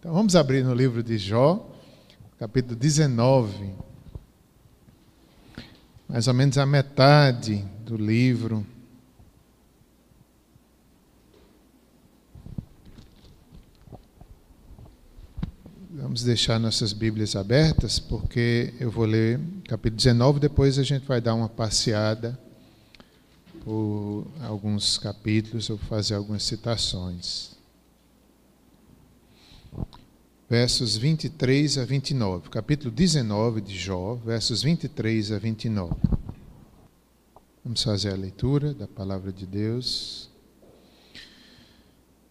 Então vamos abrir no livro de Jó, capítulo 19. Mais ou menos a metade do livro. Vamos deixar nossas Bíblias abertas, porque eu vou ler capítulo 19, depois a gente vai dar uma passeada por alguns capítulos, eu vou fazer algumas citações. Versos 23 a 29, capítulo 19 de Jó, versos 23 a 29. Vamos fazer a leitura da palavra de Deus.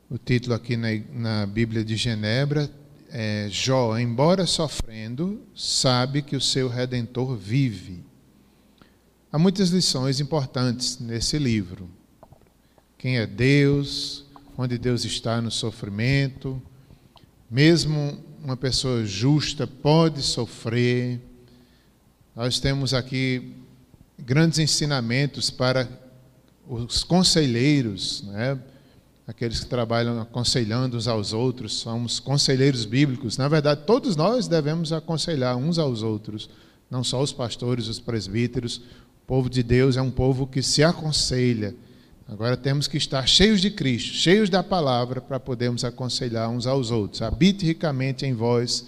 O título aqui na, na Bíblia de Genebra é, Jó, embora sofrendo, sabe que o seu redentor vive. Há muitas lições importantes nesse livro. Quem é Deus, onde Deus está no sofrimento, mesmo uma pessoa justa pode sofrer. Nós temos aqui grandes ensinamentos para os conselheiros, né? aqueles que trabalham aconselhando uns aos outros, somos conselheiros bíblicos. Na verdade, todos nós devemos aconselhar uns aos outros, não só os pastores, os presbíteros. O povo de Deus é um povo que se aconselha. Agora temos que estar cheios de Cristo, cheios da palavra, para podermos aconselhar uns aos outros. Habite ricamente em vós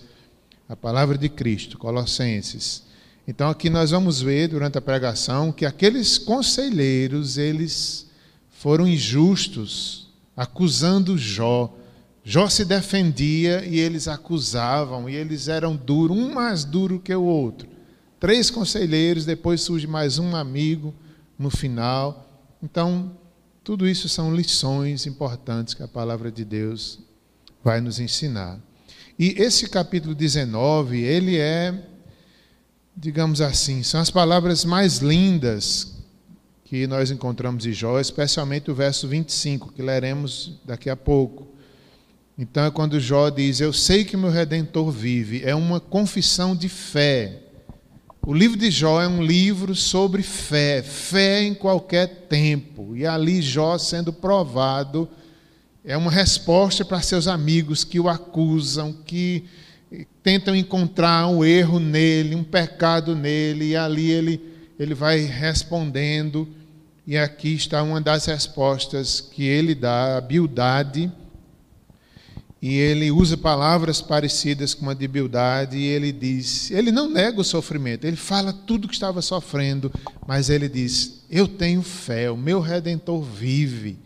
a palavra de Cristo, Colossenses. Então aqui nós vamos ver durante a pregação que aqueles conselheiros, eles foram injustos acusando Jó. Jó se defendia e eles acusavam, e eles eram duros, um mais duro que o outro. Três conselheiros, depois surge mais um amigo no final. Então, tudo isso são lições importantes que a palavra de Deus vai nos ensinar. E esse capítulo 19, ele é, digamos assim, são as palavras mais lindas que nós encontramos em Jó, especialmente o verso 25, que leremos daqui a pouco. Então é quando Jó diz: Eu sei que meu redentor vive. É uma confissão de fé. O livro de Jó é um livro sobre fé, fé em qualquer tempo. E ali Jó sendo provado é uma resposta para seus amigos que o acusam, que tentam encontrar um erro nele, um pecado nele, e ali ele, ele vai respondendo e aqui está uma das respostas que ele dá, a Bildade. E ele usa palavras parecidas com a de Bildade, e ele diz: ele não nega o sofrimento, ele fala tudo que estava sofrendo, mas ele diz: Eu tenho fé, o meu redentor vive.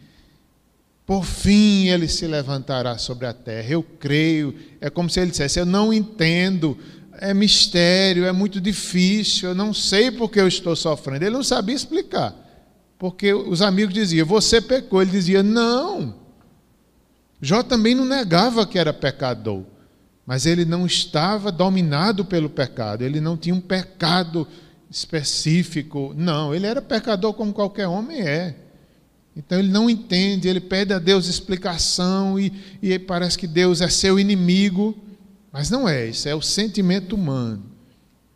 Por fim ele se levantará sobre a terra. Eu creio. É como se ele dissesse: Eu não entendo, é mistério, é muito difícil, eu não sei porque eu estou sofrendo. Ele não sabia explicar. Porque os amigos diziam, você pecou. Ele dizia, não. Jó também não negava que era pecador, mas ele não estava dominado pelo pecado, ele não tinha um pecado específico. Não, ele era pecador como qualquer homem é. Então ele não entende, ele pede a Deus explicação e, e parece que Deus é seu inimigo, mas não é, isso é o sentimento humano.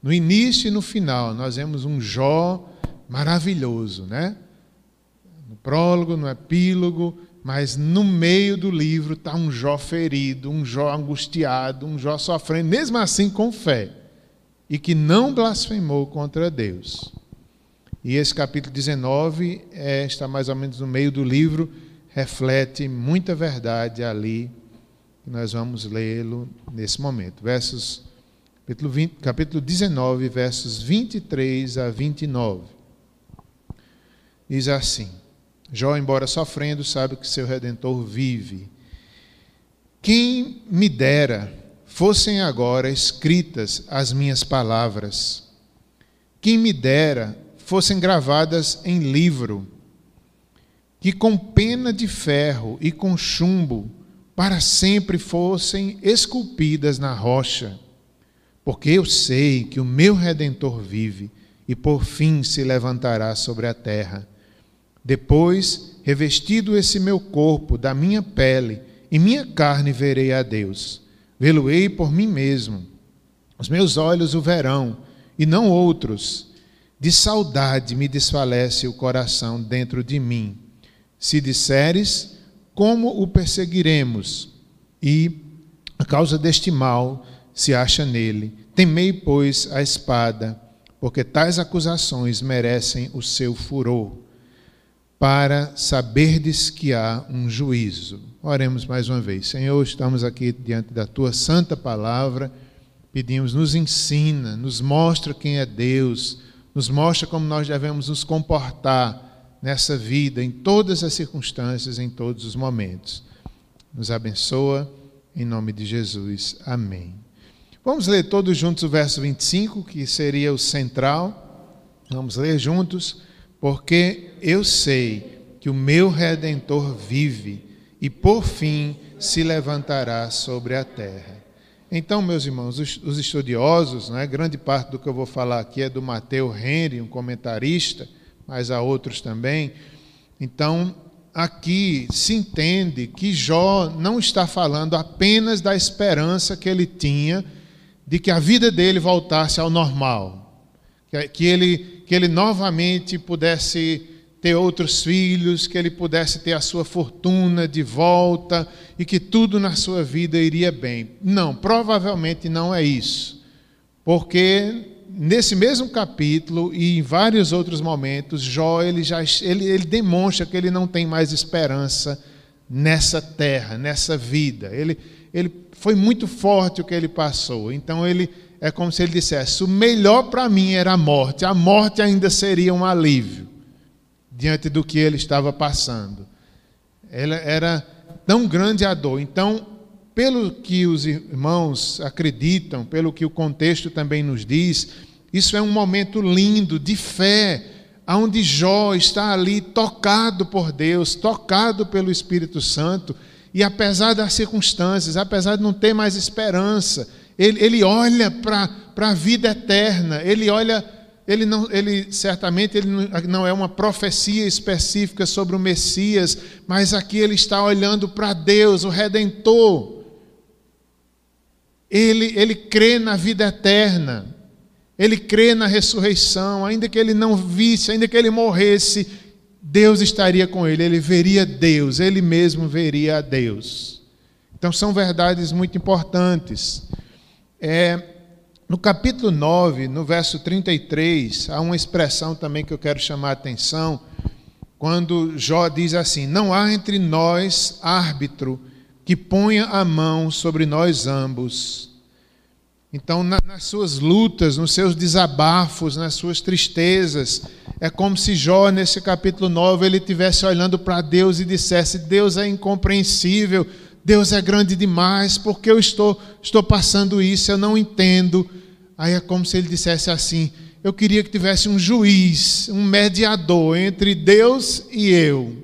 No início e no final, nós vemos um Jó maravilhoso, né? no prólogo, no epílogo, mas no meio do livro está um Jó ferido, um Jó angustiado, um Jó sofrendo, mesmo assim com fé, e que não blasfemou contra Deus. E esse capítulo 19 é, está mais ou menos no meio do livro, reflete muita verdade ali, nós vamos lê-lo nesse momento. Versos, capítulo, 20, capítulo 19, versos 23 a 29. Diz assim: Jó, embora sofrendo, sabe que seu redentor vive. Quem me dera fossem agora escritas as minhas palavras. Quem me dera fossem gravadas em livro, que com pena de ferro e com chumbo para sempre fossem esculpidas na rocha. Porque eu sei que o meu redentor vive e por fim se levantará sobre a terra depois, revestido esse meu corpo da minha pele, e minha carne verei a Deus. Vê-lo-ei por mim mesmo. Os meus olhos o verão, e não outros. De saudade me desfalece o coração dentro de mim. Se disseres, como o perseguiremos? E a causa deste mal se acha nele. Temei, pois, a espada, porque tais acusações merecem o seu furor, para saberdes que há um juízo. Oremos mais uma vez. Senhor, estamos aqui diante da tua santa palavra. Pedimos, nos ensina, nos mostra quem é Deus, nos mostra como nós devemos nos comportar nessa vida, em todas as circunstâncias, em todos os momentos. Nos abençoa, em nome de Jesus. Amém. Vamos ler todos juntos o verso 25, que seria o central. Vamos ler juntos. Porque eu sei que o meu redentor vive e por fim se levantará sobre a terra. Então, meus irmãos, os estudiosos, né, grande parte do que eu vou falar aqui é do Mateu Henry, um comentarista mas há outros também. Então, aqui se entende que Jó não está falando apenas da esperança que ele tinha de que a vida dele voltasse ao normal, que ele, que ele novamente pudesse ter outros filhos, que ele pudesse ter a sua fortuna de volta e que tudo na sua vida iria bem. Não, provavelmente não é isso. Porque nesse mesmo capítulo e em vários outros momentos, Jó ele já ele, ele demonstra que ele não tem mais esperança nessa terra, nessa vida. Ele, ele foi muito forte o que ele passou. Então ele é como se ele dissesse: o melhor para mim era a morte. A morte ainda seria um alívio diante do que ele estava passando. Ela era tão grande a dor. Então, pelo que os irmãos acreditam, pelo que o contexto também nos diz, isso é um momento lindo de fé, onde Jó está ali tocado por Deus, tocado pelo Espírito Santo, e apesar das circunstâncias, apesar de não ter mais esperança, ele, ele olha para a vida eterna, ele olha, ele, não, ele certamente ele não é uma profecia específica sobre o Messias, mas aqui ele está olhando para Deus, o Redentor. Ele, ele crê na vida eterna. Ele crê na ressurreição, ainda que ele não visse, ainda que ele morresse, Deus estaria com ele, ele veria Deus, ele mesmo veria a Deus. Então são verdades muito importantes. É, no capítulo 9, no verso 33, há uma expressão também que eu quero chamar a atenção, quando Jó diz assim: Não há entre nós árbitro que ponha a mão sobre nós ambos. Então, na, nas suas lutas, nos seus desabafos, nas suas tristezas, é como se Jó, nesse capítulo 9, ele estivesse olhando para Deus e dissesse: Deus é incompreensível, Deus é grande demais, porque eu estou, estou passando isso, eu não entendo. Aí é como se ele dissesse assim: Eu queria que tivesse um juiz, um mediador entre Deus e eu.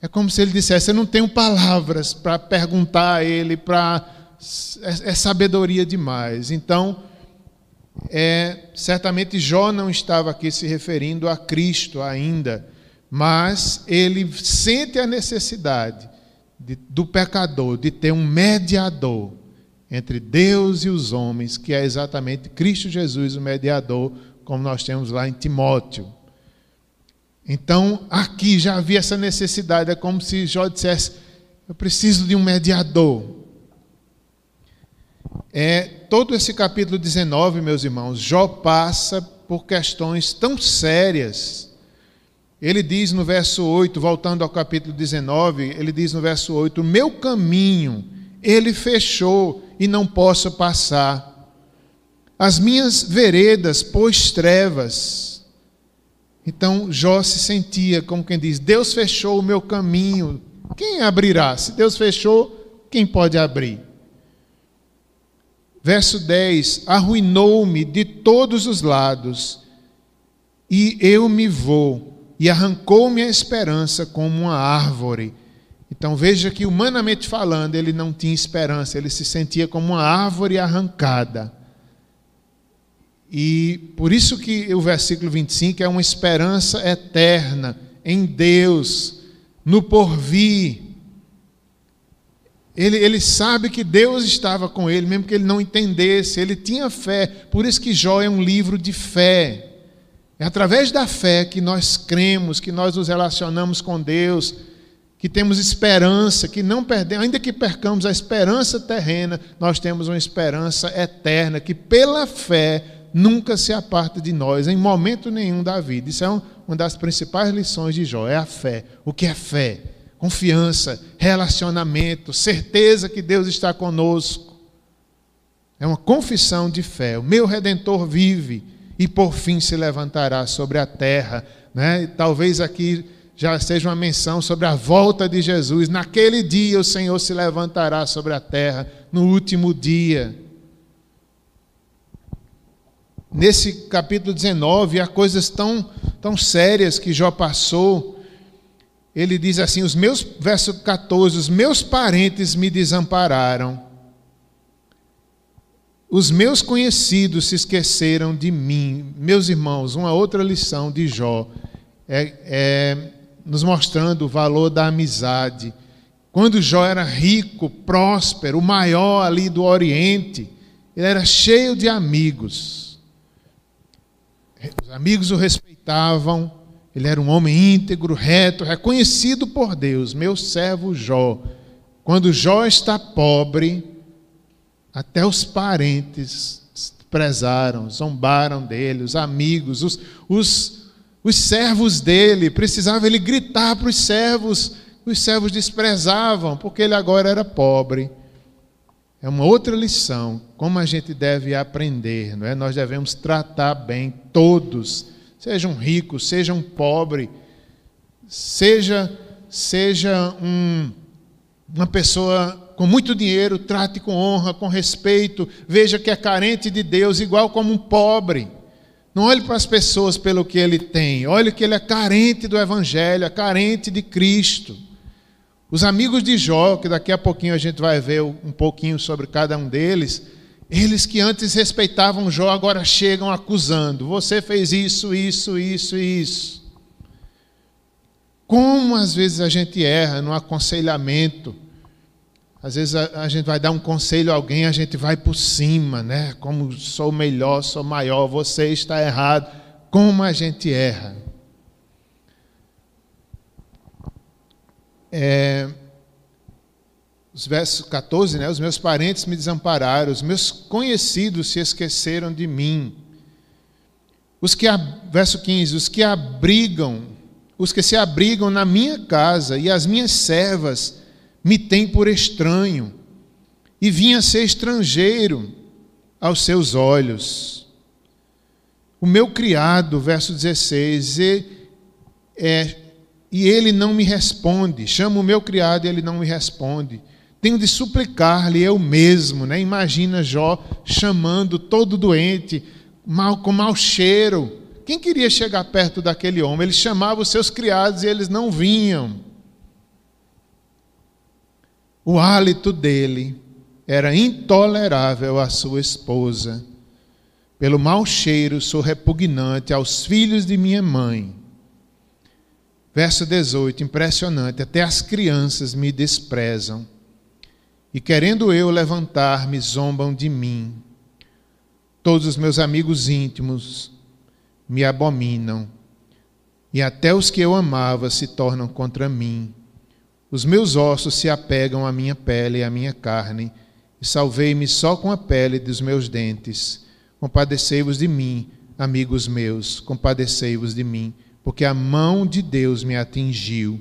É como se ele dissesse: Eu não tenho palavras para perguntar a ele, para é, é sabedoria demais. Então, é, certamente Jó não estava aqui se referindo a Cristo ainda, mas ele sente a necessidade de, do pecador de ter um mediador entre Deus e os homens, que é exatamente Cristo Jesus, o mediador, como nós temos lá em Timóteo. Então, aqui já havia essa necessidade, é como se Jó dissesse: Eu preciso de um mediador é, todo esse capítulo 19, meus irmãos, Jó passa por questões tão sérias. Ele diz no verso 8, voltando ao capítulo 19, ele diz no verso 8: O meu caminho ele fechou e não posso passar. As minhas veredas pôs trevas. Então Jó se sentia como quem diz: Deus fechou o meu caminho, quem abrirá? Se Deus fechou, quem pode abrir? Verso 10: Arruinou-me de todos os lados, e eu me vou, e arrancou-me a esperança como uma árvore. Então veja que, humanamente falando, ele não tinha esperança, ele se sentia como uma árvore arrancada. E por isso que o versículo 25 é uma esperança eterna em Deus, no porvir. Ele, ele sabe que Deus estava com ele, mesmo que ele não entendesse, ele tinha fé. Por isso que Jó é um livro de fé. É através da fé que nós cremos, que nós nos relacionamos com Deus, que temos esperança, que não perdemos, ainda que percamos a esperança terrena, nós temos uma esperança eterna que pela fé nunca se aparta de nós em momento nenhum da vida. Isso é uma das principais lições de Jó, é a fé. O que é fé? Confiança, relacionamento, certeza que Deus está conosco. É uma confissão de fé. O meu redentor vive e por fim se levantará sobre a terra, né? Talvez aqui já seja uma menção sobre a volta de Jesus. Naquele dia o Senhor se levantará sobre a terra, no último dia. Nesse capítulo 19, há coisas tão, tão sérias que Jó passou. Ele diz assim: os meus, verso 14, os meus parentes me desampararam. Os meus conhecidos se esqueceram de mim. Meus irmãos, uma outra lição de Jó é, é nos mostrando o valor da amizade. Quando Jó era rico, próspero, o maior ali do Oriente, ele era cheio de amigos. Os amigos o respeitavam, ele era um homem íntegro, reto, reconhecido por Deus, meu servo Jó. Quando Jó está pobre, até os parentes prezaram, zombaram dele, os amigos, os, os os servos dele, precisava ele gritar para os servos, os servos desprezavam, porque ele agora era pobre. É uma outra lição, como a gente deve aprender, não é? Nós devemos tratar bem todos, sejam ricos, sejam pobres, seja seja um, uma pessoa com muito dinheiro, trate com honra, com respeito, veja que é carente de Deus, igual como um pobre. Não olhe para as pessoas pelo que ele tem, olhe que ele é carente do Evangelho, é carente de Cristo. Os amigos de Jó, que daqui a pouquinho a gente vai ver um pouquinho sobre cada um deles, eles que antes respeitavam Jó, agora chegam acusando: você fez isso, isso, isso e isso. Como às vezes a gente erra no aconselhamento, às vezes a, a, gente vai dar um conselho a alguém, a gente vai por cima, né? Como sou melhor, sou maior, você está errado. Como a gente erra. É, os versos 14, né? Os meus parentes me desampararam, os meus conhecidos se esqueceram de mim. Os que, verso 15, os que abrigam, os que se abrigam na minha casa e as minhas servas me tem por estranho e vinha ser estrangeiro aos seus olhos. O meu criado, verso 16, e, é, e ele não me responde. Chamo o meu criado e ele não me responde. Tenho de suplicar-lhe eu mesmo, né? Imagina Jó chamando todo doente, mal com mau cheiro. Quem queria chegar perto daquele homem? Ele chamava os seus criados e eles não vinham. O hálito dele era intolerável à sua esposa. Pelo mau cheiro sou repugnante aos filhos de minha mãe. Verso 18, impressionante. Até as crianças me desprezam. E querendo eu levantar-me, zombam de mim. Todos os meus amigos íntimos me abominam. E até os que eu amava se tornam contra mim. Os meus ossos se apegam à minha pele e à minha carne, e salvei-me só com a pele dos meus dentes. Compadecei-vos de mim, amigos meus, compadecei-vos de mim, porque a mão de Deus me atingiu.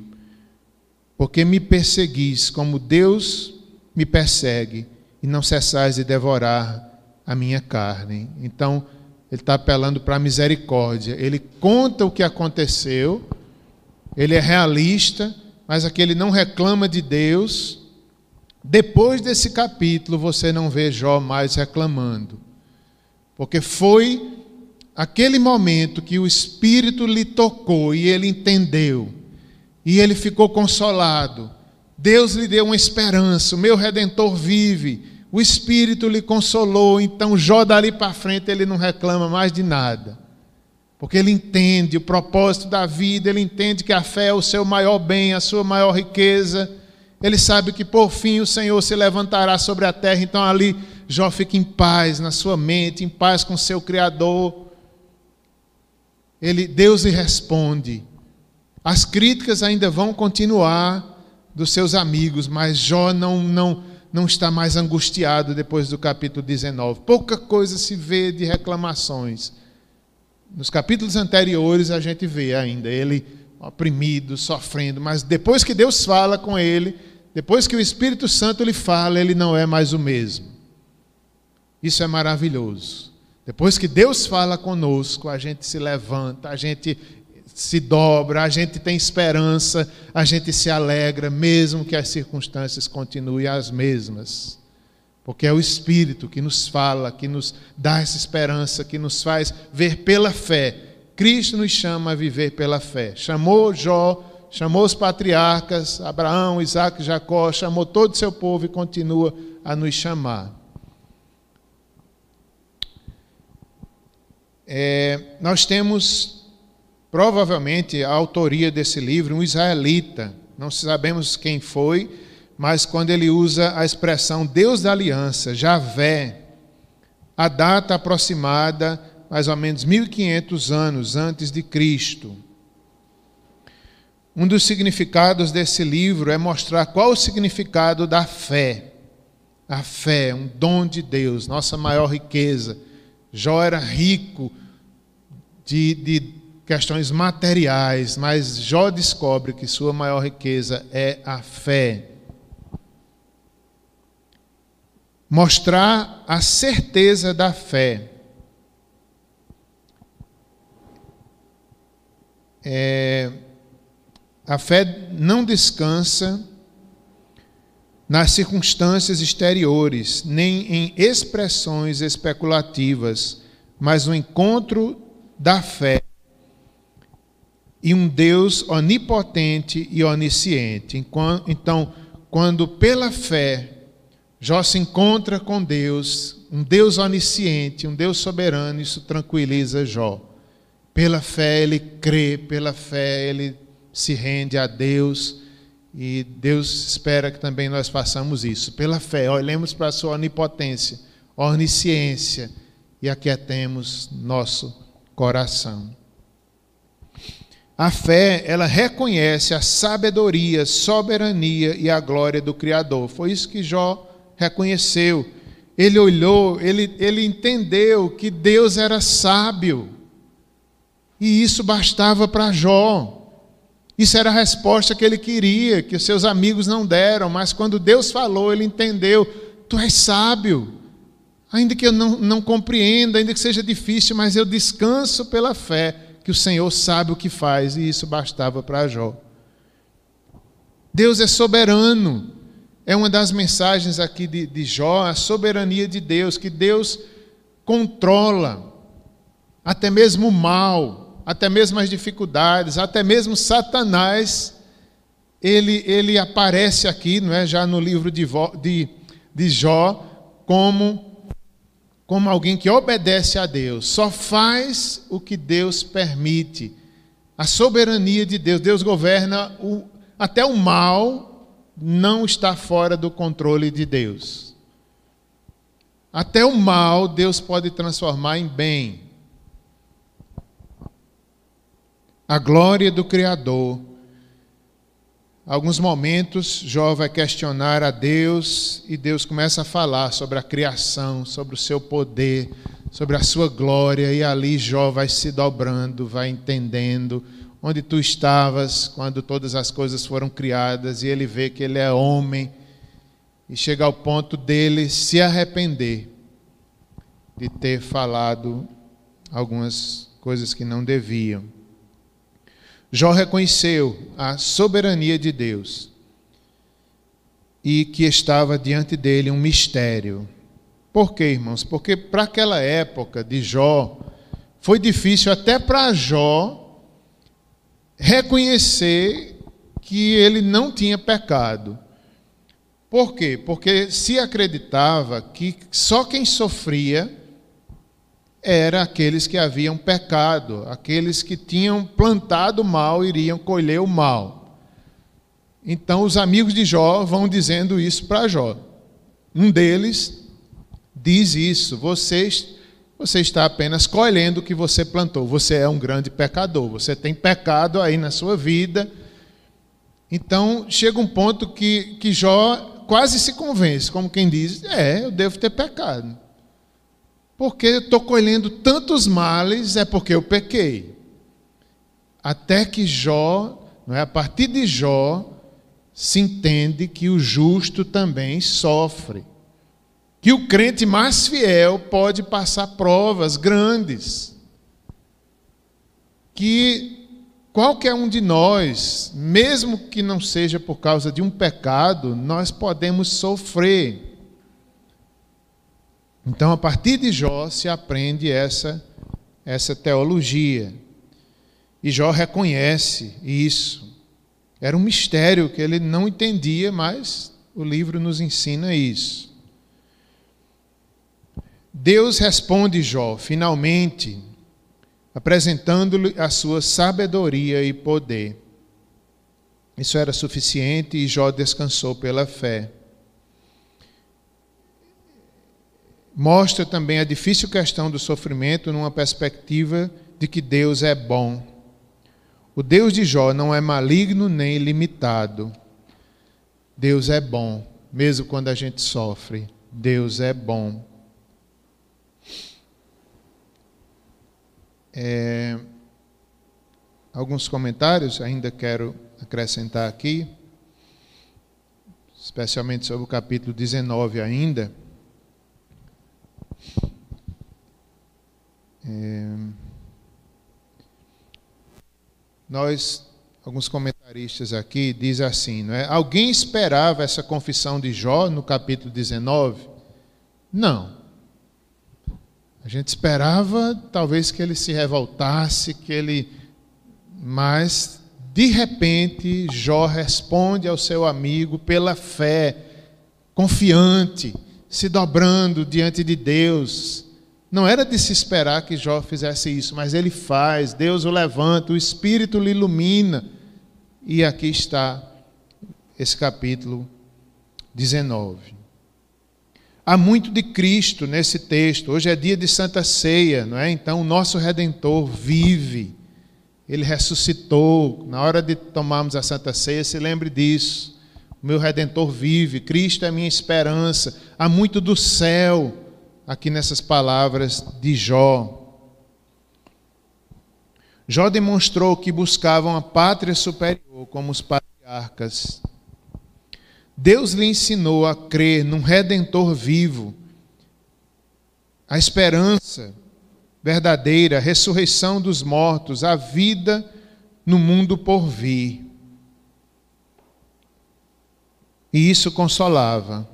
Porque me perseguis como Deus me persegue, e não cessais de devorar a minha carne. Então, ele está apelando para a misericórdia. Ele conta o que aconteceu, ele é realista mas aquele não reclama de Deus, depois desse capítulo você não vê Jó mais reclamando. Porque foi aquele momento que o Espírito lhe tocou e ele entendeu, e ele ficou consolado. Deus lhe deu uma esperança, o meu redentor vive. O Espírito lhe consolou, então Jó dali para frente ele não reclama mais de nada. Porque ele entende o propósito da vida, ele entende que a fé é o seu maior bem, a sua maior riqueza. Ele sabe que por fim o Senhor se levantará sobre a terra. Então ali Jó fica em paz na sua mente, em paz com seu Criador. Ele, Deus lhe responde. As críticas ainda vão continuar, dos seus amigos, mas Jó não, não, não está mais angustiado depois do capítulo 19. Pouca coisa se vê de reclamações. Nos capítulos anteriores a gente vê ainda ele oprimido, sofrendo, mas depois que Deus fala com ele, depois que o Espírito Santo lhe fala, ele não é mais o mesmo. Isso é maravilhoso. Depois que Deus fala conosco, a gente se levanta, a gente se dobra, a gente tem esperança, a gente se alegra, mesmo que as circunstâncias continuem as mesmas. Porque é o Espírito que nos fala, que nos dá essa esperança, que nos faz ver pela fé. Cristo nos chama a viver pela fé. Chamou Jó, chamou os patriarcas, Abraão, Isaac, Jacó, chamou todo o seu povo e continua a nos chamar. É, nós temos provavelmente a autoria desse livro, um israelita, não sabemos quem foi, mas quando ele usa a expressão Deus da aliança, Javé, a data aproximada, mais ou menos 1500 anos antes de Cristo. Um dos significados desse livro é mostrar qual o significado da fé. A fé, um dom de Deus, nossa maior riqueza. Jó era rico de, de questões materiais, mas Jó descobre que sua maior riqueza é a fé. Mostrar a certeza da fé. É, a fé não descansa nas circunstâncias exteriores, nem em expressões especulativas, mas no encontro da fé e um Deus onipotente e onisciente. Então, quando pela fé Jó se encontra com Deus, um Deus onisciente, um Deus soberano, isso tranquiliza Jó. Pela fé ele crê, pela fé ele se rende a Deus e Deus espera que também nós façamos isso. Pela fé, olhemos para a sua onipotência, onisciência e aquietemos nosso coração. A fé, ela reconhece a sabedoria, soberania e a glória do Criador. Foi isso que Jó reconheceu. Ele olhou, ele, ele entendeu que Deus era sábio. E isso bastava para Jó. Isso era a resposta que ele queria, que os seus amigos não deram, mas quando Deus falou, ele entendeu: Tu és sábio. Ainda que eu não, não compreenda, ainda que seja difícil, mas eu descanso pela fé que o Senhor sabe o que faz, e isso bastava para Jó. Deus é soberano. É uma das mensagens aqui de, de Jó, a soberania de Deus, que Deus controla até mesmo o mal, até mesmo as dificuldades, até mesmo Satanás, ele, ele aparece aqui, não é, já no livro de, de, de Jó, como como alguém que obedece a Deus, só faz o que Deus permite. A soberania de Deus, Deus governa o, até o mal não está fora do controle de Deus. Até o mal Deus pode transformar em bem. A glória do Criador alguns momentos, Jó vai questionar a Deus e Deus começa a falar sobre a criação, sobre o seu poder, sobre a sua glória, e ali Jó vai se dobrando, vai entendendo onde tu estavas quando todas as coisas foram criadas, e ele vê que ele é homem, e chega ao ponto dele se arrepender de ter falado algumas coisas que não deviam. Jó reconheceu a soberania de Deus e que estava diante dele um mistério. Por quê, irmãos? Porque para aquela época de Jó, foi difícil até para Jó reconhecer que ele não tinha pecado. Por quê? Porque se acreditava que só quem sofria era aqueles que haviam pecado, aqueles que tinham plantado mal iriam colher o mal. Então os amigos de Jó vão dizendo isso para Jó. Um deles diz isso: você, você está apenas colhendo o que você plantou, você é um grande pecador, você tem pecado aí na sua vida. Então chega um ponto que, que Jó quase se convence, como quem diz: é, eu devo ter pecado. Porque eu estou colhendo tantos males, é porque eu pequei. Até que Jó, não é, a partir de Jó, se entende que o justo também sofre. Que o crente mais fiel pode passar provas grandes. Que qualquer um de nós, mesmo que não seja por causa de um pecado, nós podemos sofrer. Então, a partir de Jó se aprende essa essa teologia. E Jó reconhece isso. Era um mistério que ele não entendia, mas o livro nos ensina isso. Deus responde Jó, finalmente, apresentando-lhe a sua sabedoria e poder. Isso era suficiente e Jó descansou pela fé. Mostra também a difícil questão do sofrimento numa perspectiva de que Deus é bom. O Deus de Jó não é maligno nem limitado. Deus é bom, mesmo quando a gente sofre. Deus é bom. É, alguns comentários ainda quero acrescentar aqui, especialmente sobre o capítulo 19 ainda. É, nós, alguns comentaristas aqui, diz assim, não é? Alguém esperava essa confissão de Jó no capítulo 19? Não. A gente esperava talvez que ele se revoltasse, que ele mas de repente Jó responde ao seu amigo pela fé, confiante, se dobrando diante de Deus, não era de se esperar que Jó fizesse isso, mas ele faz, Deus o levanta, o Espírito lhe ilumina. E aqui está esse capítulo 19. Há muito de Cristo nesse texto. Hoje é dia de Santa Ceia, não é? Então o nosso redentor vive. Ele ressuscitou. Na hora de tomarmos a Santa Ceia, se lembre disso. O meu redentor vive. Cristo é a minha esperança. Há muito do céu aqui nessas palavras de Jó. Jó demonstrou que buscavam a pátria superior como os patriarcas. Deus lhe ensinou a crer num redentor vivo, a esperança verdadeira, a ressurreição dos mortos, a vida no mundo por vir. E isso consolava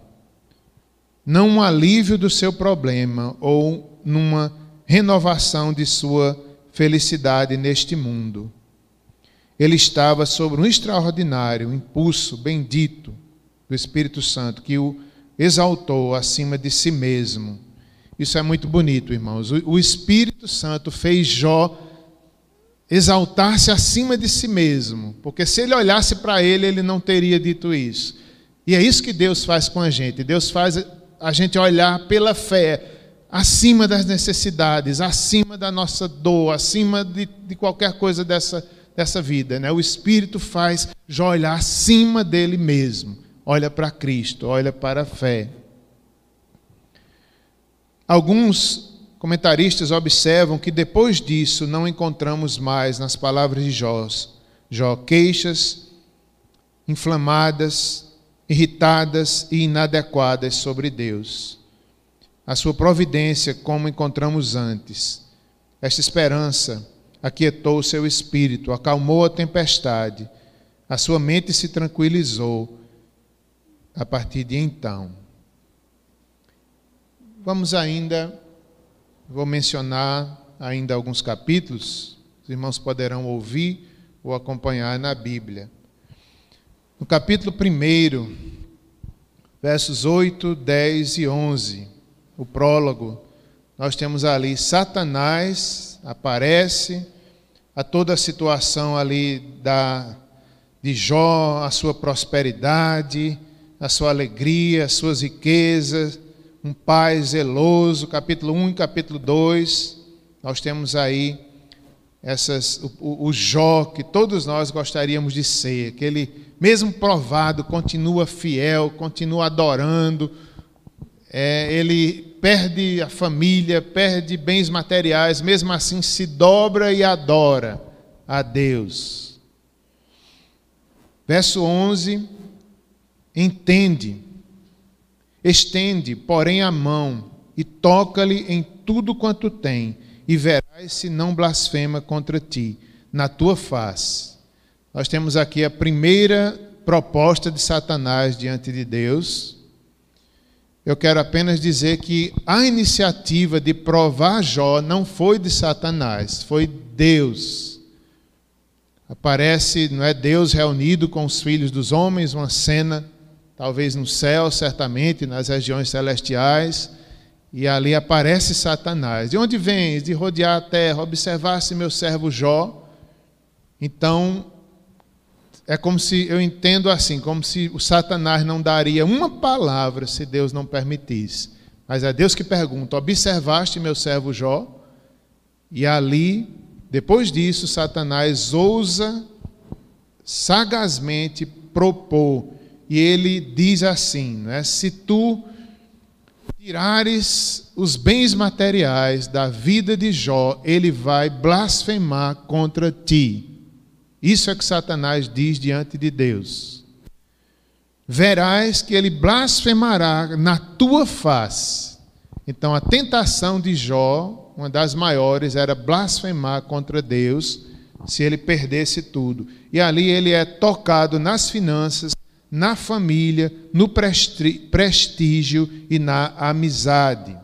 não um alívio do seu problema ou numa renovação de sua felicidade neste mundo. Ele estava sob um extraordinário impulso bendito do Espírito Santo que o exaltou acima de si mesmo. Isso é muito bonito, irmãos. O Espírito Santo fez Jó exaltar-se acima de si mesmo, porque se ele olhasse para ele, ele não teria dito isso. E é isso que Deus faz com a gente. Deus faz a gente olhar pela fé acima das necessidades, acima da nossa dor, acima de, de qualquer coisa dessa, dessa vida. Né? O Espírito faz já olhar acima dele mesmo. Olha para Cristo, olha para a fé. Alguns comentaristas observam que depois disso não encontramos mais nas palavras de Jó, Jó queixas inflamadas, irritadas e inadequadas sobre Deus. A sua providência, como encontramos antes. Esta esperança aquietou seu espírito, acalmou a tempestade, a sua mente se tranquilizou a partir de então. Vamos ainda, vou mencionar ainda alguns capítulos, os irmãos poderão ouvir ou acompanhar na Bíblia. No capítulo 1, versos 8, 10 e 11, o prólogo, nós temos ali Satanás aparece a toda a situação ali da de Jó, a sua prosperidade, a sua alegria, as suas riquezas, um pai zeloso, capítulo 1 e capítulo 2, nós temos aí essas, o, o Jó que todos nós gostaríamos de ser, que ele, mesmo provado, continua fiel, continua adorando, é, ele perde a família, perde bens materiais, mesmo assim se dobra e adora a Deus. Verso 11: Entende, estende, porém, a mão e toca-lhe em tudo quanto tem, e verás se não blasfema contra ti, na tua face. Nós temos aqui a primeira proposta de Satanás diante de Deus. Eu quero apenas dizer que a iniciativa de provar Jó não foi de Satanás, foi Deus. Aparece, não é Deus reunido com os filhos dos homens, uma cena, talvez no céu, certamente, nas regiões celestiais e ali aparece Satanás. De onde vens? De rodear a terra, observar-se meu servo Jó. Então, é como se, eu entendo assim, como se o Satanás não daria uma palavra se Deus não permitisse. Mas é Deus que pergunta: observaste meu servo Jó? E ali, depois disso, Satanás ousa sagazmente propor. E ele diz assim: né, se tu tirares os bens materiais da vida de Jó, ele vai blasfemar contra ti. Isso é que Satanás diz diante de Deus. Verás que ele blasfemará na tua face. Então a tentação de Jó, uma das maiores, era blasfemar contra Deus se ele perdesse tudo. E ali ele é tocado nas finanças, na família, no prestígio e na amizade.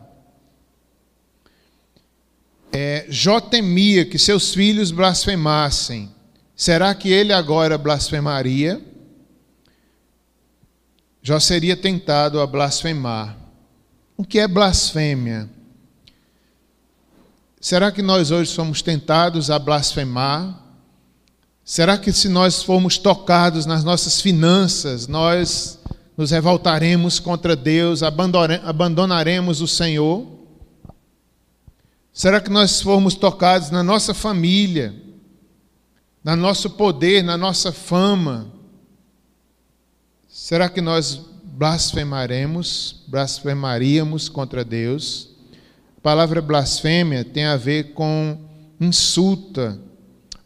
É, Jó temia que seus filhos blasfemassem. Será que ele agora blasfemaria? Jó seria tentado a blasfemar. O que é blasfêmia? Será que nós hoje somos tentados a blasfemar? Será que se nós formos tocados nas nossas finanças, nós nos revoltaremos contra Deus, abandonaremos o Senhor? Será que nós formos tocados na nossa família, no nosso poder, na nossa fama? Será que nós blasfemaremos, blasfemaríamos contra Deus? A palavra blasfêmia tem a ver com insulta,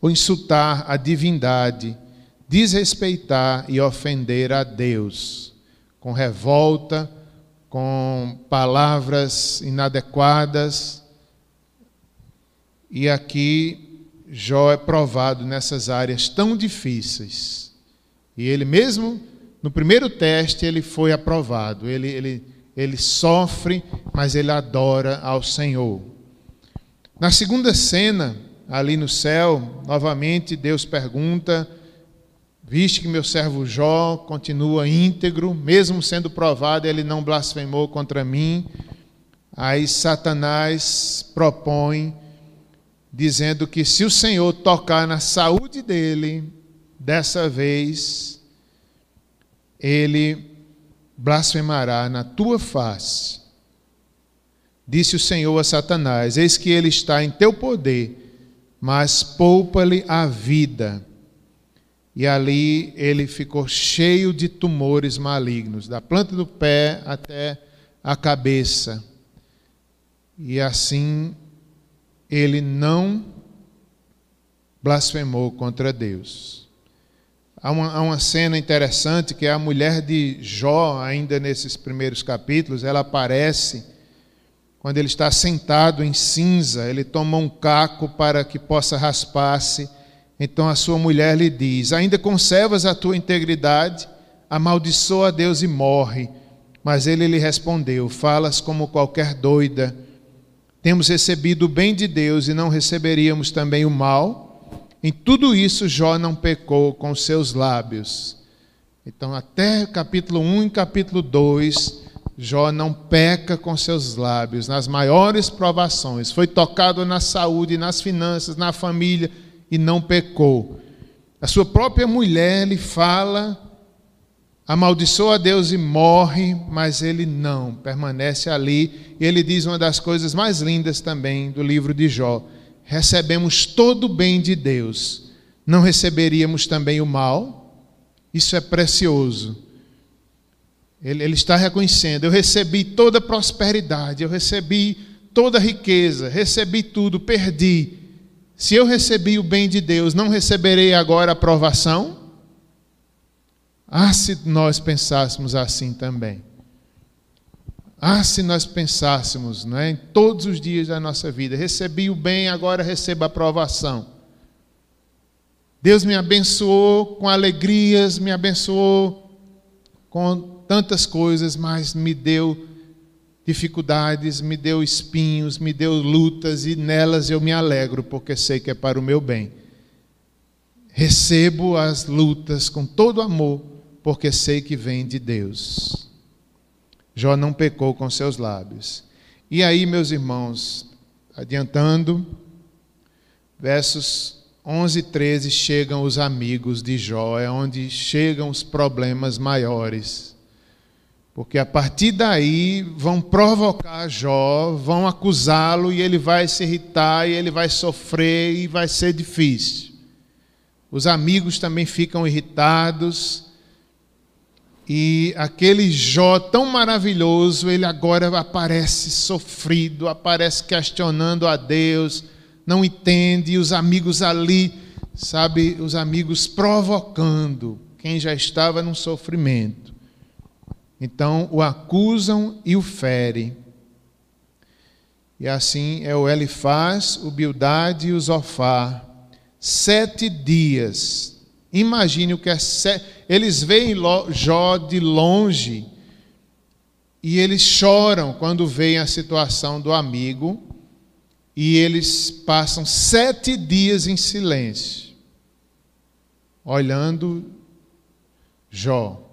ou insultar a divindade, desrespeitar e ofender a Deus, com revolta, com palavras inadequadas. E aqui Jó é provado nessas áreas tão difíceis. E ele mesmo, no primeiro teste, ele foi aprovado. Ele, ele, ele sofre, mas ele adora ao Senhor. Na segunda cena, ali no céu, novamente Deus pergunta: Viste que meu servo Jó continua íntegro, mesmo sendo provado, ele não blasfemou contra mim. Aí Satanás propõe, dizendo que se o Senhor tocar na saúde dele, dessa vez, ele blasfemará na tua face. Disse o Senhor a Satanás: Eis que ele está em teu poder mas poupa-lhe a vida. E ali ele ficou cheio de tumores malignos, da planta do pé até a cabeça. E assim ele não blasfemou contra Deus. Há uma, há uma, cena interessante que é a mulher de Jó, ainda nesses primeiros capítulos, ela aparece quando ele está sentado em cinza, ele toma um caco para que possa raspar-se. Então a sua mulher lhe diz: Ainda conservas a tua integridade? Amaldiçoa a Deus e morre. Mas ele lhe respondeu: Falas como qualquer doida. Temos recebido o bem de Deus e não receberíamos também o mal? Em tudo isso, Jó não pecou com seus lábios. Então, até capítulo 1 e capítulo 2, Jó não peca com seus lábios nas maiores provações. Foi tocado na saúde, nas finanças, na família e não pecou. A sua própria mulher lhe fala, amaldiçoa a Deus e morre, mas ele não, permanece ali. E ele diz uma das coisas mais lindas também do livro de Jó: recebemos todo o bem de Deus, não receberíamos também o mal? Isso é precioso. Ele, ele está reconhecendo: eu recebi toda prosperidade, eu recebi toda riqueza, recebi tudo, perdi. Se eu recebi o bem de Deus, não receberei agora a provação? Ah, se nós pensássemos assim também. Ah, se nós pensássemos né, em todos os dias da nossa vida, recebi o bem, agora recebo a provação. Deus me abençoou com alegrias, me abençoou com tantas coisas, mas me deu dificuldades, me deu espinhos, me deu lutas e nelas eu me alegro, porque sei que é para o meu bem. Recebo as lutas com todo amor, porque sei que vem de Deus. Jó não pecou com seus lábios. E aí, meus irmãos, adiantando, versos 11 e 13 chegam os amigos de Jó, é onde chegam os problemas maiores. Porque a partir daí vão provocar Jó, vão acusá-lo e ele vai se irritar e ele vai sofrer e vai ser difícil. Os amigos também ficam irritados e aquele Jó tão maravilhoso, ele agora aparece sofrido, aparece questionando a Deus, não entende, e os amigos ali, sabe, os amigos provocando quem já estava num sofrimento. Então o acusam e o ferem. E assim é o Elifaz, o Bildade e o Zofar. Sete dias Imagine o que é. Eles veem Jó de longe e eles choram quando veem a situação do amigo e eles passam sete dias em silêncio, olhando Jó.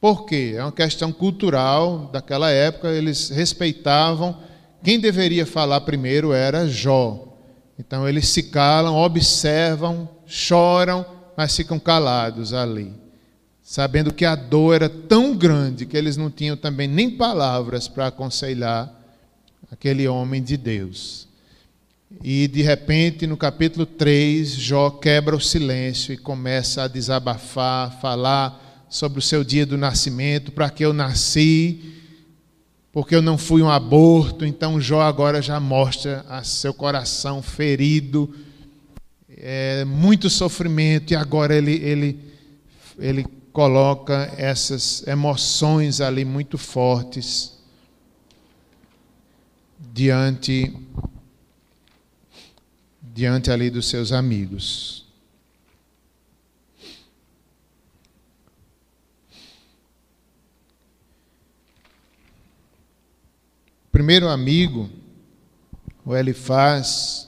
Por quê? É uma questão cultural daquela época, eles respeitavam. Quem deveria falar primeiro era Jó. Então eles se calam, observam, choram, mas ficam calados ali, sabendo que a dor era tão grande que eles não tinham também nem palavras para aconselhar aquele homem de Deus. E de repente, no capítulo 3, Jó quebra o silêncio e começa a desabafar, falar sobre o seu dia do nascimento, para que eu nasci, porque eu não fui um aborto. Então, Jó agora já mostra seu coração ferido é, muito sofrimento, e agora ele, ele, ele coloca essas emoções ali muito fortes diante diante ali dos seus amigos. Primeiro amigo, o Elifaz,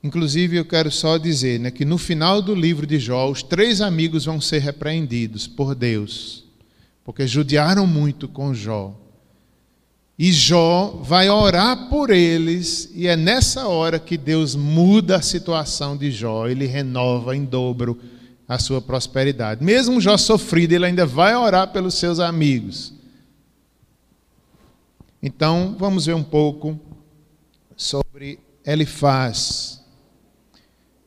Inclusive, eu quero só dizer né, que no final do livro de Jó, os três amigos vão ser repreendidos por Deus, porque judiaram muito com Jó. E Jó vai orar por eles, e é nessa hora que Deus muda a situação de Jó, ele renova em dobro a sua prosperidade. Mesmo Jó sofrido, ele ainda vai orar pelos seus amigos. Então, vamos ver um pouco sobre Elifaz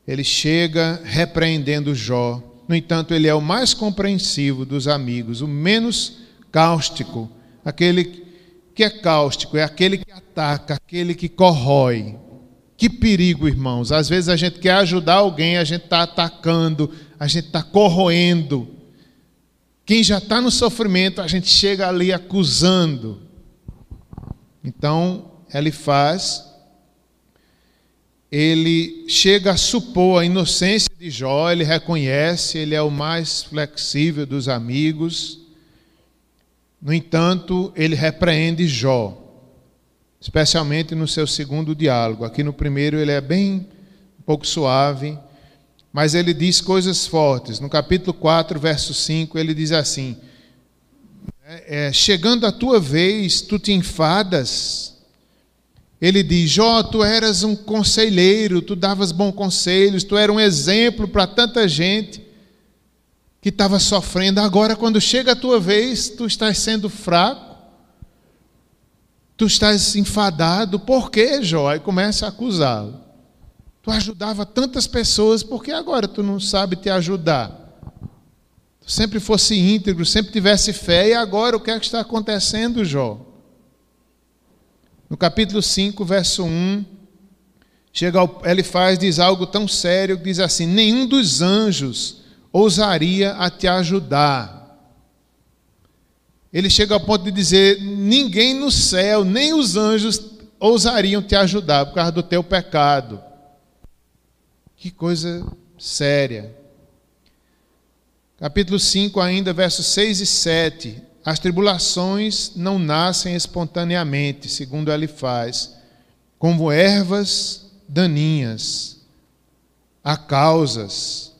ele chega repreendendo Jó. No entanto, ele é o mais compreensivo dos amigos, o menos cáustico. Aquele que é cáustico é aquele que ataca, aquele que corrói. Que perigo, irmãos. Às vezes a gente quer ajudar alguém, a gente está atacando, a gente está corroendo. Quem já está no sofrimento, a gente chega ali acusando. Então, ele faz ele chega a supor a inocência de Jó, ele reconhece, ele é o mais flexível dos amigos. No entanto, ele repreende Jó, especialmente no seu segundo diálogo. Aqui no primeiro ele é bem um pouco suave, mas ele diz coisas fortes. No capítulo 4, verso 5, ele diz assim: é, Chegando a tua vez, tu te enfadas ele diz: Jó, tu eras um conselheiro, tu davas bons conselhos, tu era um exemplo para tanta gente que estava sofrendo. Agora, quando chega a tua vez, tu estás sendo fraco. Tu estás enfadado, por quê, Jó? E começa a acusá-lo. Tu ajudava tantas pessoas, por que agora tu não sabe te ajudar? Sempre fosse íntegro, sempre tivesse fé, e agora o que é que está acontecendo, Jó? No capítulo 5, verso 1, chega ao, ele faz, diz algo tão sério, diz assim: nenhum dos anjos ousaria a te ajudar. Ele chega ao ponto de dizer: ninguém no céu, nem os anjos ousariam te ajudar por causa do teu pecado. Que coisa séria. Capítulo 5, ainda, versos 6 e 7. As tribulações não nascem espontaneamente, segundo ele faz, como ervas daninhas. Há causas.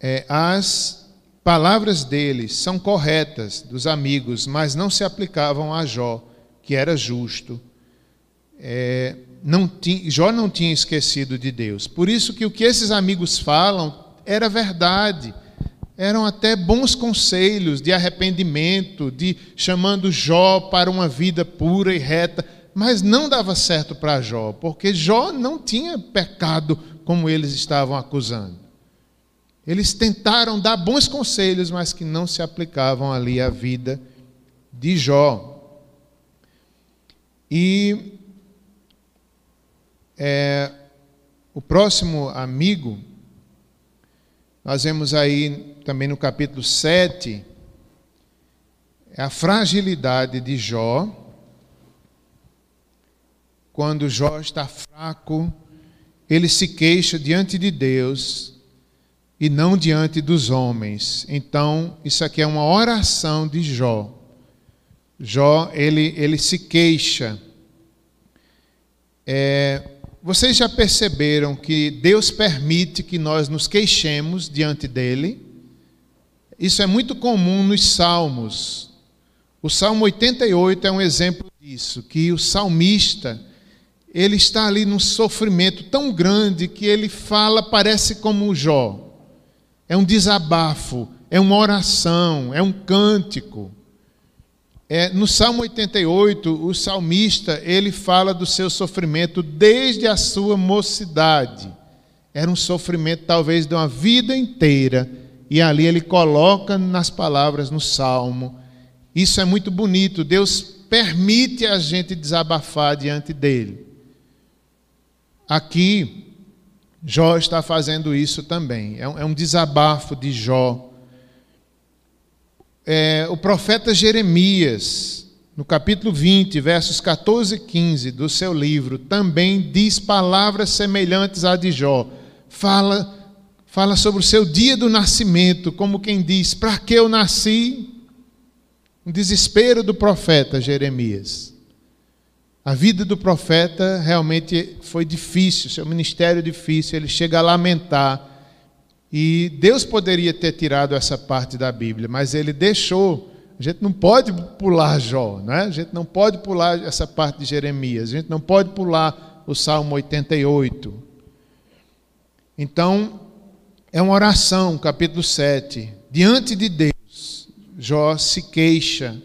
É, as palavras deles são corretas, dos amigos, mas não se aplicavam a Jó, que era justo. É, não Jó não tinha esquecido de Deus. Por isso que o que esses amigos falam era verdade. Eram até bons conselhos de arrependimento, de chamando Jó para uma vida pura e reta, mas não dava certo para Jó, porque Jó não tinha pecado como eles estavam acusando. Eles tentaram dar bons conselhos, mas que não se aplicavam ali à vida de Jó. E é, o próximo amigo, nós vemos aí também no capítulo 7, é a fragilidade de Jó. Quando Jó está fraco, ele se queixa diante de Deus e não diante dos homens. Então, isso aqui é uma oração de Jó. Jó, ele, ele se queixa. É, vocês já perceberam que Deus permite que nós nos queixemos diante dele? Isso é muito comum nos salmos. O Salmo 88 é um exemplo disso, que o salmista, ele está ali num sofrimento tão grande que ele fala, parece como o Jó. É um desabafo, é uma oração, é um cântico. É, no Salmo 88, o salmista ele fala do seu sofrimento desde a sua mocidade. Era um sofrimento talvez de uma vida inteira, e ali ele coloca nas palavras no salmo. Isso é muito bonito. Deus permite a gente desabafar diante dele. Aqui, Jó está fazendo isso também. É um, é um desabafo de Jó é, o profeta Jeremias, no capítulo 20, versos 14 e 15 do seu livro, também diz palavras semelhantes à de Jó. Fala, fala sobre o seu dia do nascimento, como quem diz: Para que eu nasci? Um desespero do profeta Jeremias. A vida do profeta realmente foi difícil, seu ministério difícil, ele chega a lamentar e Deus poderia ter tirado essa parte da Bíblia, mas ele deixou. A gente não pode pular Jó, né? a gente não pode pular essa parte de Jeremias, a gente não pode pular o Salmo 88. Então, é uma oração, capítulo 7. Diante de Deus, Jó se queixa,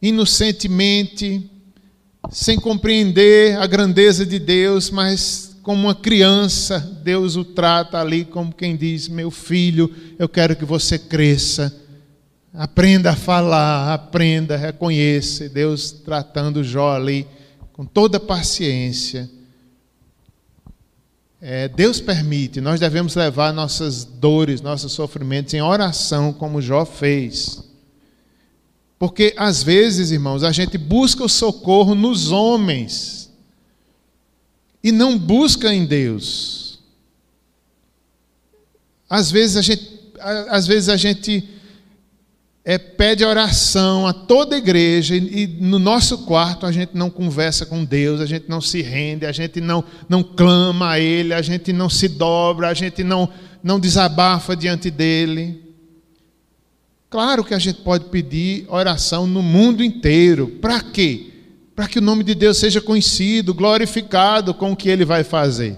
inocentemente, sem compreender a grandeza de Deus, mas como uma criança, Deus o trata ali como quem diz: Meu filho, eu quero que você cresça. Aprenda a falar, aprenda, reconheça. Deus tratando Jó ali com toda paciência. É, Deus permite, nós devemos levar nossas dores, nossos sofrimentos em oração, como Jó fez. Porque às vezes, irmãos, a gente busca o socorro nos homens e não busca em Deus. Às vezes a gente, às vezes a gente é, pede oração a toda a igreja e, e, no nosso quarto a gente não conversa com Deus, a gente não se rende, a gente não, não clama a Ele, a gente não se dobra, a gente não, não desabafa diante dEle. Claro que a gente pode pedir oração no mundo inteiro. Para quê? Para que o nome de Deus seja conhecido, glorificado com o que ele vai fazer.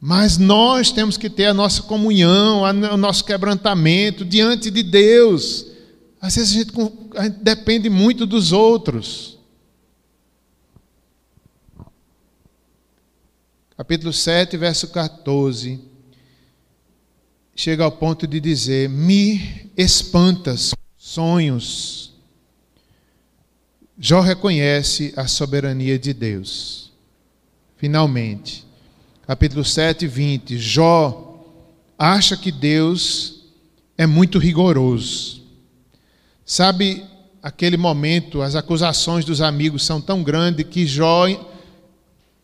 Mas nós temos que ter a nossa comunhão, o nosso quebrantamento diante de Deus. Às vezes a gente, a gente depende muito dos outros. Capítulo 7, verso 14. Chega ao ponto de dizer: Me espantas sonhos. Jó reconhece a soberania de Deus. Finalmente, capítulo 7, 20. Jó acha que Deus é muito rigoroso. Sabe aquele momento, as acusações dos amigos são tão grandes que Jó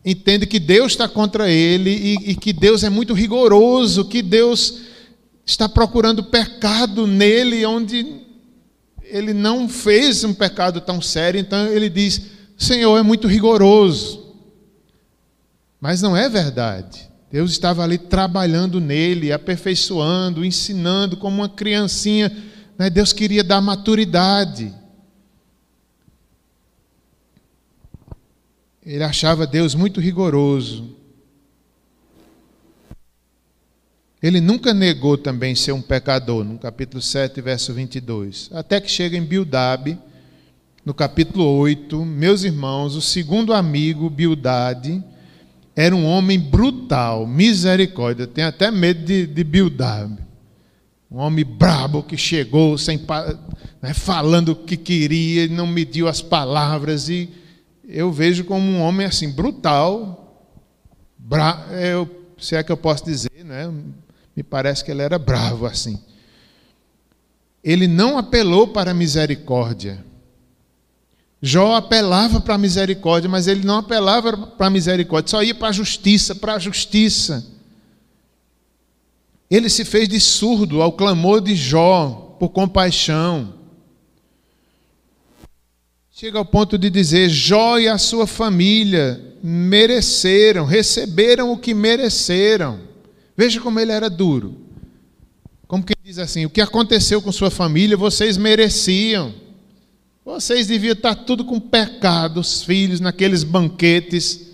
entende que Deus está contra ele e, e que Deus é muito rigoroso, que Deus está procurando pecado nele onde ele não fez um pecado tão sério, então ele diz: Senhor é muito rigoroso. Mas não é verdade. Deus estava ali trabalhando nele, aperfeiçoando, ensinando como uma criancinha. Né? Deus queria dar maturidade. Ele achava Deus muito rigoroso. Ele nunca negou também ser um pecador, no capítulo 7, verso 22. Até que chega em Bildade, no capítulo 8, meus irmãos, o segundo amigo, Bildade, era um homem brutal, misericórdia. Tenho até medo de, de Bildade. Um homem brabo que chegou sem né, falando o que queria, não mediu as palavras e eu vejo como um homem assim brutal, bra, eu, se é que eu posso dizer, né? Me parece que ele era bravo assim. Ele não apelou para a misericórdia. Jó apelava para a misericórdia, mas ele não apelava para a misericórdia, só ia para a justiça, para a justiça. Ele se fez de surdo ao clamor de Jó por compaixão. Chega ao ponto de dizer: Jó e a sua família mereceram, receberam o que mereceram. Veja como ele era duro. Como que diz assim: o que aconteceu com sua família, vocês mereciam. Vocês deviam estar tudo com pecados, filhos, naqueles banquetes.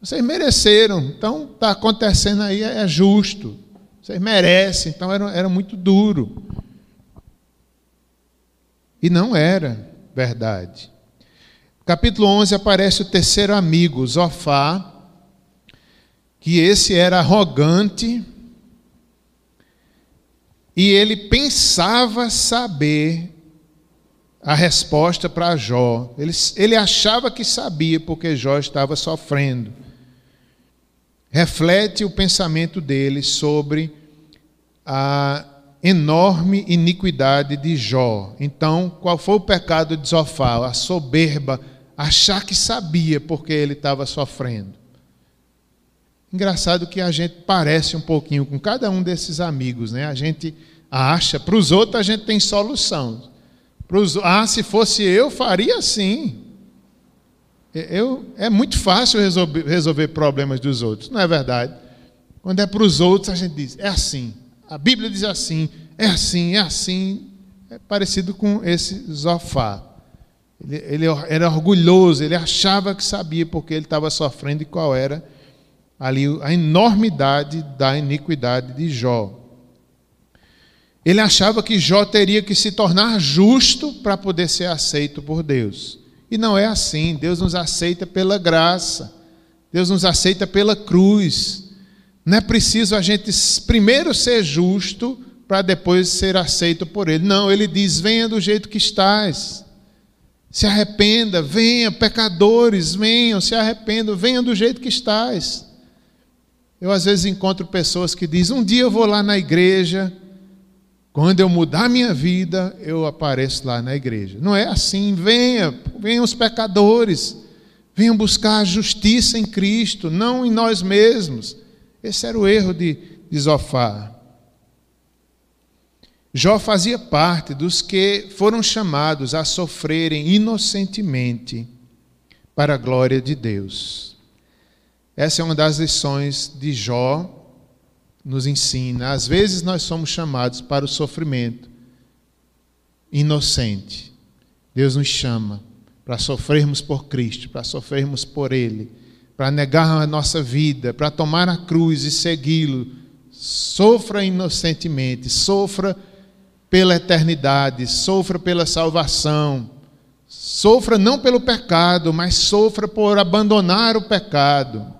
Vocês mereceram. Então, está acontecendo aí, é justo. Vocês merecem. Então, era, era muito duro. E não era verdade. Capítulo 11 aparece o terceiro amigo, Zofá, que esse era arrogante e ele pensava saber a resposta para Jó. Ele, ele achava que sabia porque Jó estava sofrendo. Reflete o pensamento dele sobre a enorme iniquidade de Jó. Então, qual foi o pecado de Zofá? A soberba, achar que sabia porque ele estava sofrendo. Engraçado que a gente parece um pouquinho com cada um desses amigos, né? A gente acha, para os outros a gente tem solução. Pros, ah, se fosse eu, faria assim. Eu, é muito fácil resolver, resolver problemas dos outros, não é verdade? Quando é para os outros, a gente diz, é assim. A Bíblia diz assim, é assim, é assim. É parecido com esse Zofá. Ele, ele era orgulhoso, ele achava que sabia porque ele estava sofrendo e qual era ali a enormidade da iniquidade de Jó. Ele achava que Jó teria que se tornar justo para poder ser aceito por Deus. E não é assim. Deus nos aceita pela graça. Deus nos aceita pela cruz. Não é preciso a gente primeiro ser justo para depois ser aceito por Ele. Não, Ele diz: venha do jeito que estás. Se arrependa, venha, pecadores, venham, se arrependam, venham do jeito que estás. Eu às vezes encontro pessoas que dizem: um dia eu vou lá na igreja, quando eu mudar minha vida, eu apareço lá na igreja. Não é assim. Venha, venham os pecadores, venham buscar a justiça em Cristo, não em nós mesmos. Esse era o erro de, de Zofar. Jó fazia parte dos que foram chamados a sofrerem inocentemente para a glória de Deus. Essa é uma das lições de Jó, nos ensina. Às vezes nós somos chamados para o sofrimento inocente. Deus nos chama para sofrermos por Cristo, para sofrermos por Ele, para negar a nossa vida, para tomar a cruz e segui-lo. Sofra inocentemente, sofra pela eternidade, sofra pela salvação. Sofra não pelo pecado, mas sofra por abandonar o pecado.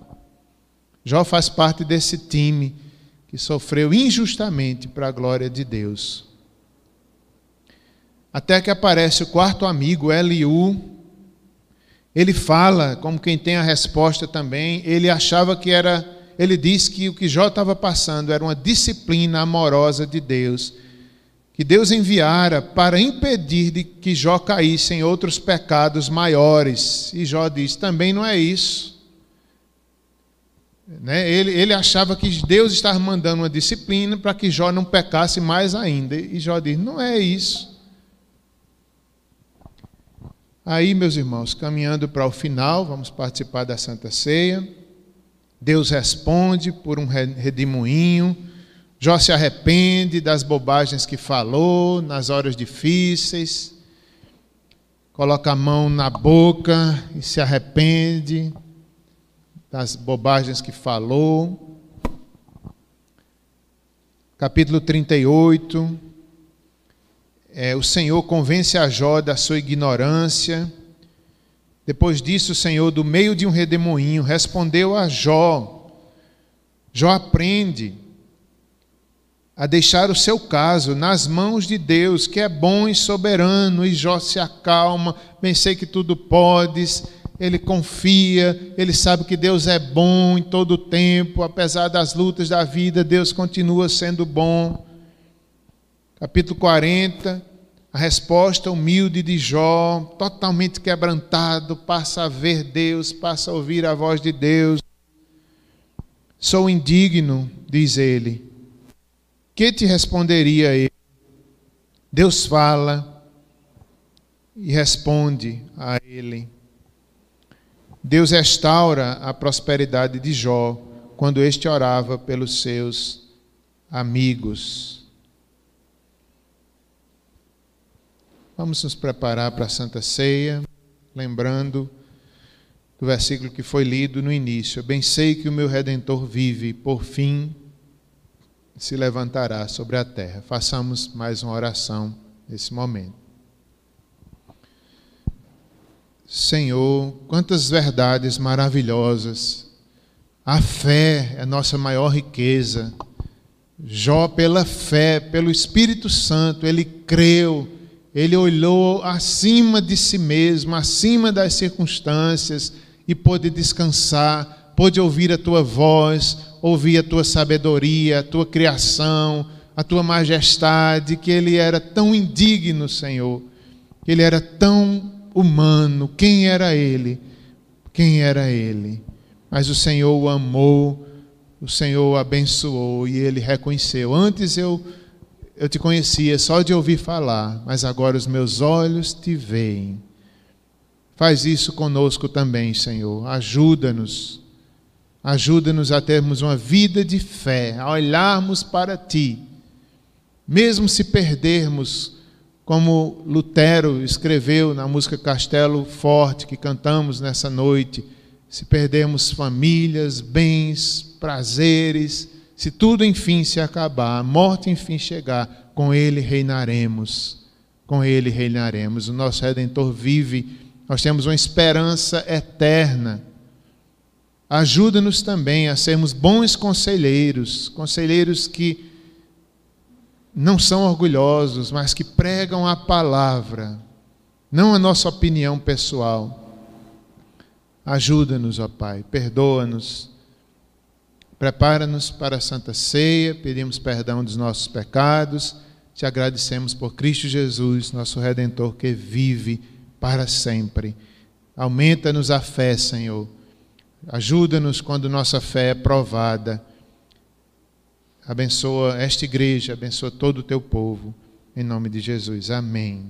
Jó faz parte desse time que sofreu injustamente para a glória de Deus. Até que aparece o quarto amigo, Eliú. Ele fala, como quem tem a resposta também, ele achava que era, ele diz que o que Jó estava passando era uma disciplina amorosa de Deus, que Deus enviara para impedir de que Jó caísse em outros pecados maiores. E Jó diz: também não é isso. Né? Ele, ele achava que Deus estava mandando uma disciplina para que Jó não pecasse mais ainda. E Jó diz: não é isso. Aí, meus irmãos, caminhando para o final, vamos participar da Santa Ceia. Deus responde por um redemoinho. Jó se arrepende das bobagens que falou nas horas difíceis. Coloca a mão na boca e se arrepende das bobagens que falou. Capítulo 38 é, o Senhor convence a Jó da sua ignorância. Depois disso, o Senhor, do meio de um redemoinho, respondeu a Jó. Jó aprende a deixar o seu caso nas mãos de Deus, que é bom e soberano, e Jó se acalma, bem sei que tudo podes, ele confia, ele sabe que Deus é bom em todo o tempo, apesar das lutas da vida, Deus continua sendo bom capítulo 40, a resposta humilde de Jó, totalmente quebrantado, passa a ver Deus, passa a ouvir a voz de Deus. Sou indigno, diz ele. Que te responderia ele? Deus fala e responde a ele. Deus restaura a prosperidade de Jó quando este orava pelos seus amigos. Vamos nos preparar para a Santa Ceia, lembrando do versículo que foi lido no início. Bem sei que o meu redentor vive, por fim se levantará sobre a terra. Façamos mais uma oração nesse momento. Senhor, quantas verdades maravilhosas. A fé é nossa maior riqueza. Jó, pela fé, pelo Espírito Santo, ele creu ele olhou acima de si mesmo, acima das circunstâncias e pôde descansar, pôde ouvir a tua voz, ouvir a tua sabedoria, a tua criação, a tua majestade, que ele era tão indigno, Senhor, que ele era tão humano. Quem era ele? Quem era ele? Mas o Senhor o amou, o Senhor o abençoou e ele reconheceu. Antes eu eu te conhecia só de ouvir falar, mas agora os meus olhos te veem. Faz isso conosco também, Senhor. Ajuda-nos. Ajuda-nos a termos uma vida de fé, a olharmos para ti. Mesmo se perdermos, como Lutero escreveu na música Castelo Forte, que cantamos nessa noite, se perdermos famílias, bens, prazeres, se tudo enfim se acabar, a morte enfim chegar, com Ele reinaremos. Com Ele reinaremos. O nosso Redentor vive, nós temos uma esperança eterna. Ajuda-nos também a sermos bons conselheiros, conselheiros que não são orgulhosos, mas que pregam a palavra, não a nossa opinião pessoal. Ajuda-nos, ó Pai, perdoa-nos Prepara-nos para a Santa Ceia, pedimos perdão dos nossos pecados, te agradecemos por Cristo Jesus, nosso Redentor que vive para sempre. Aumenta-nos a fé, Senhor. Ajuda-nos quando nossa fé é provada. Abençoa esta igreja, abençoa todo o teu povo. Em nome de Jesus. Amém.